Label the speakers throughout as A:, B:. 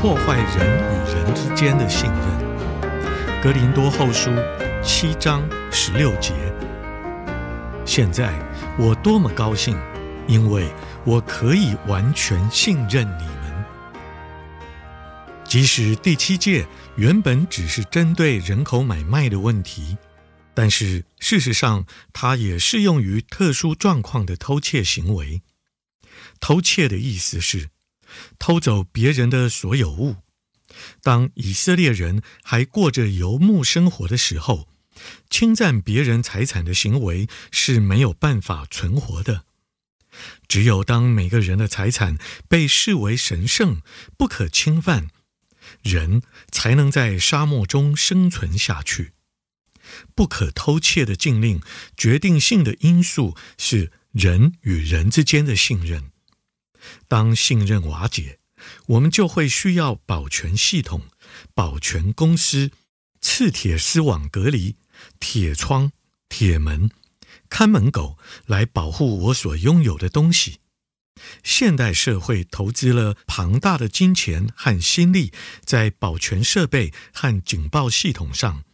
A: 破坏人与人之间的信任。格林多后书七章十六节。现在我多么高兴，因为我可以完全信任你们。即使第七诫原本只是针对人口买卖的问题，但是事实上，它也适用于特殊状况的偷窃行为。偷窃的意思是偷走别人的所有物。当以色列人还过着游牧生活的时候，侵占别人财产的行为是没有办法存活的。只有当每个人的财产被视为神圣、不可侵犯，人才能在沙漠中生存下去。不可偷窃的禁令，决定性的因素是人与人之间的信任。当信任瓦解，我们就会需要保全系统、保全公司、刺铁丝网隔离。铁窗、铁门、看门狗来保护我所拥有的东西。现代社会投资了庞大的金钱和心力在保全设备和警报系统上，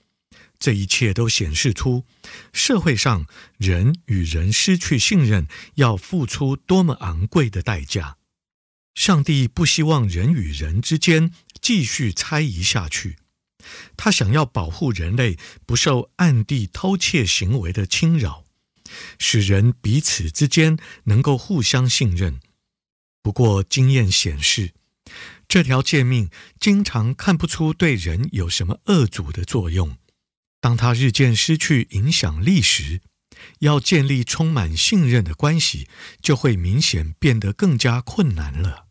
A: 这一切都显示出社会上人与人失去信任要付出多么昂贵的代价。上帝不希望人与人之间继续猜疑下去。他想要保护人类不受暗地偷窃行为的侵扰，使人彼此之间能够互相信任。不过，经验显示，这条诫命经常看不出对人有什么恶阻的作用。当他日渐失去影响力时，要建立充满信任的关系，就会明显变得更加困难了。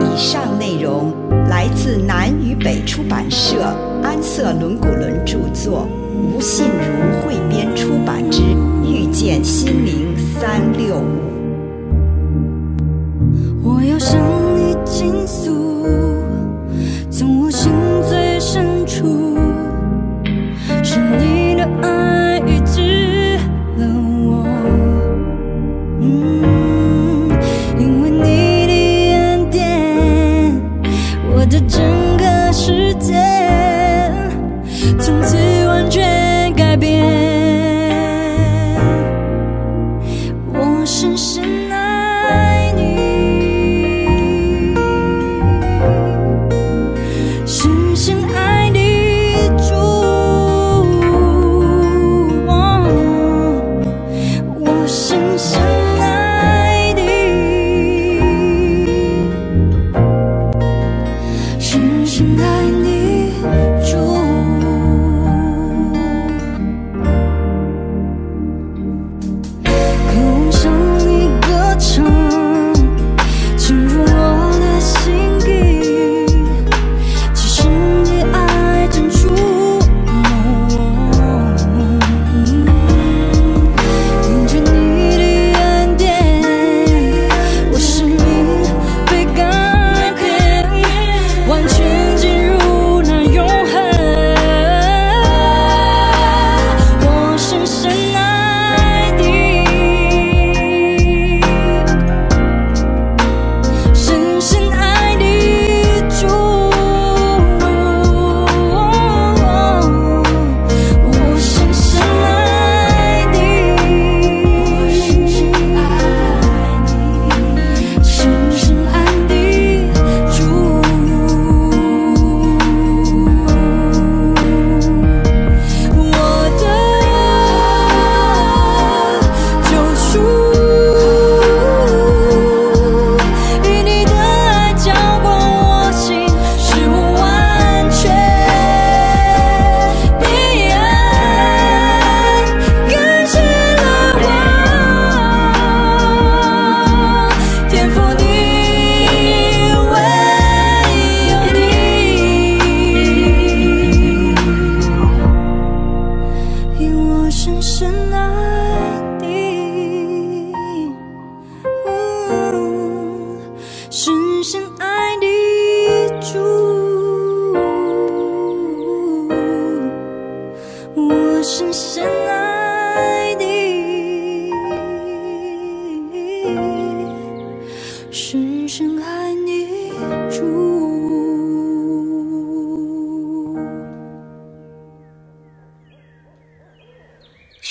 B: 以上内容来自南与北出版社安瑟伦古伦著作，吴信如汇编出版之《遇见心灵三六五》。
C: 我要向你倾诉，soon.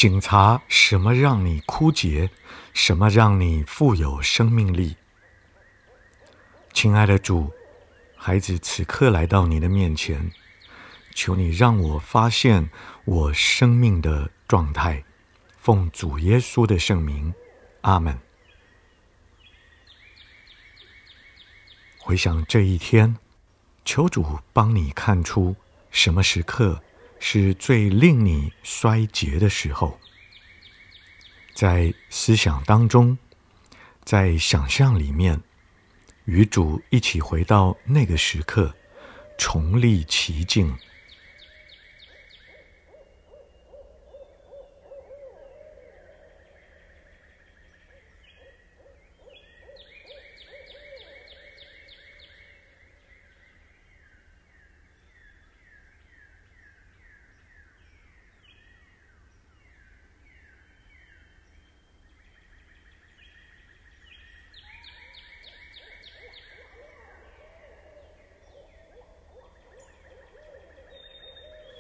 A: 警察什么让你枯竭，什么让你富有生命力。亲爱的主，孩子此刻来到你的面前，求你让我发现我生命的状态。奉主耶稣的圣名，阿门。回想这一天，求主帮你看出什么时刻是最令你衰竭的时候，在思想当中，在想象里面。与主一起回到那个时刻，重历其境。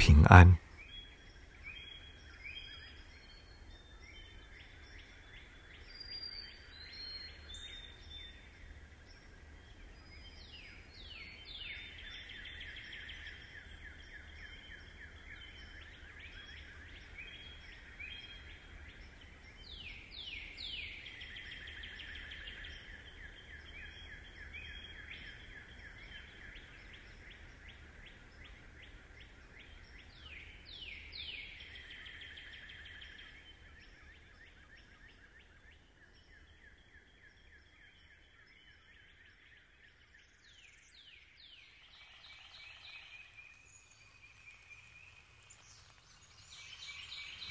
A: 平安。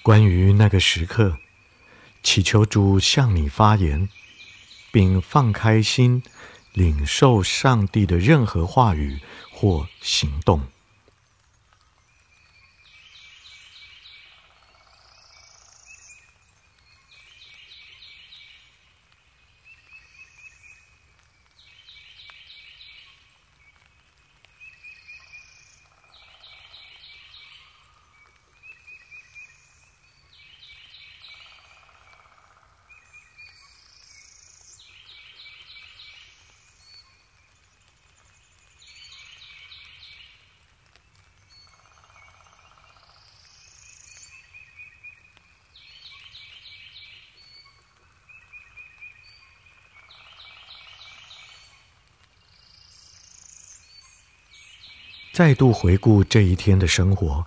A: 关于那个时刻，祈求主向你发言，并放开心，领受上帝的任何话语或行动。再度回顾这一天的生活，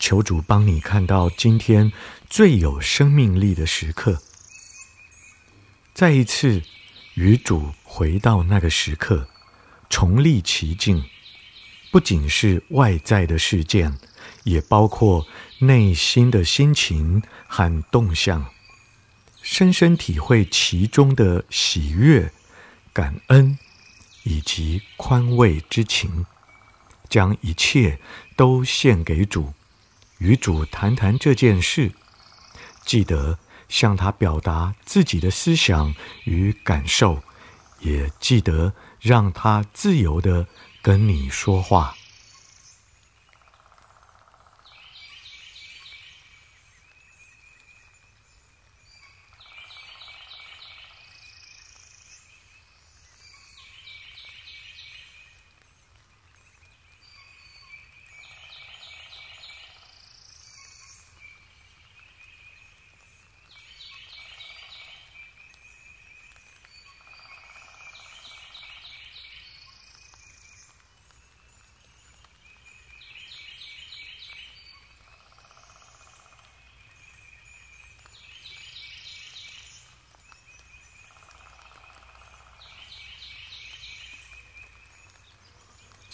A: 求主帮你看到今天最有生命力的时刻。再一次与主回到那个时刻，重历其境，不仅是外在的事件，也包括内心的心情和动向，深深体会其中的喜悦、感恩以及宽慰之情。将一切都献给主，与主谈谈这件事。记得向他表达自己的思想与感受，也记得让他自由的跟你说话。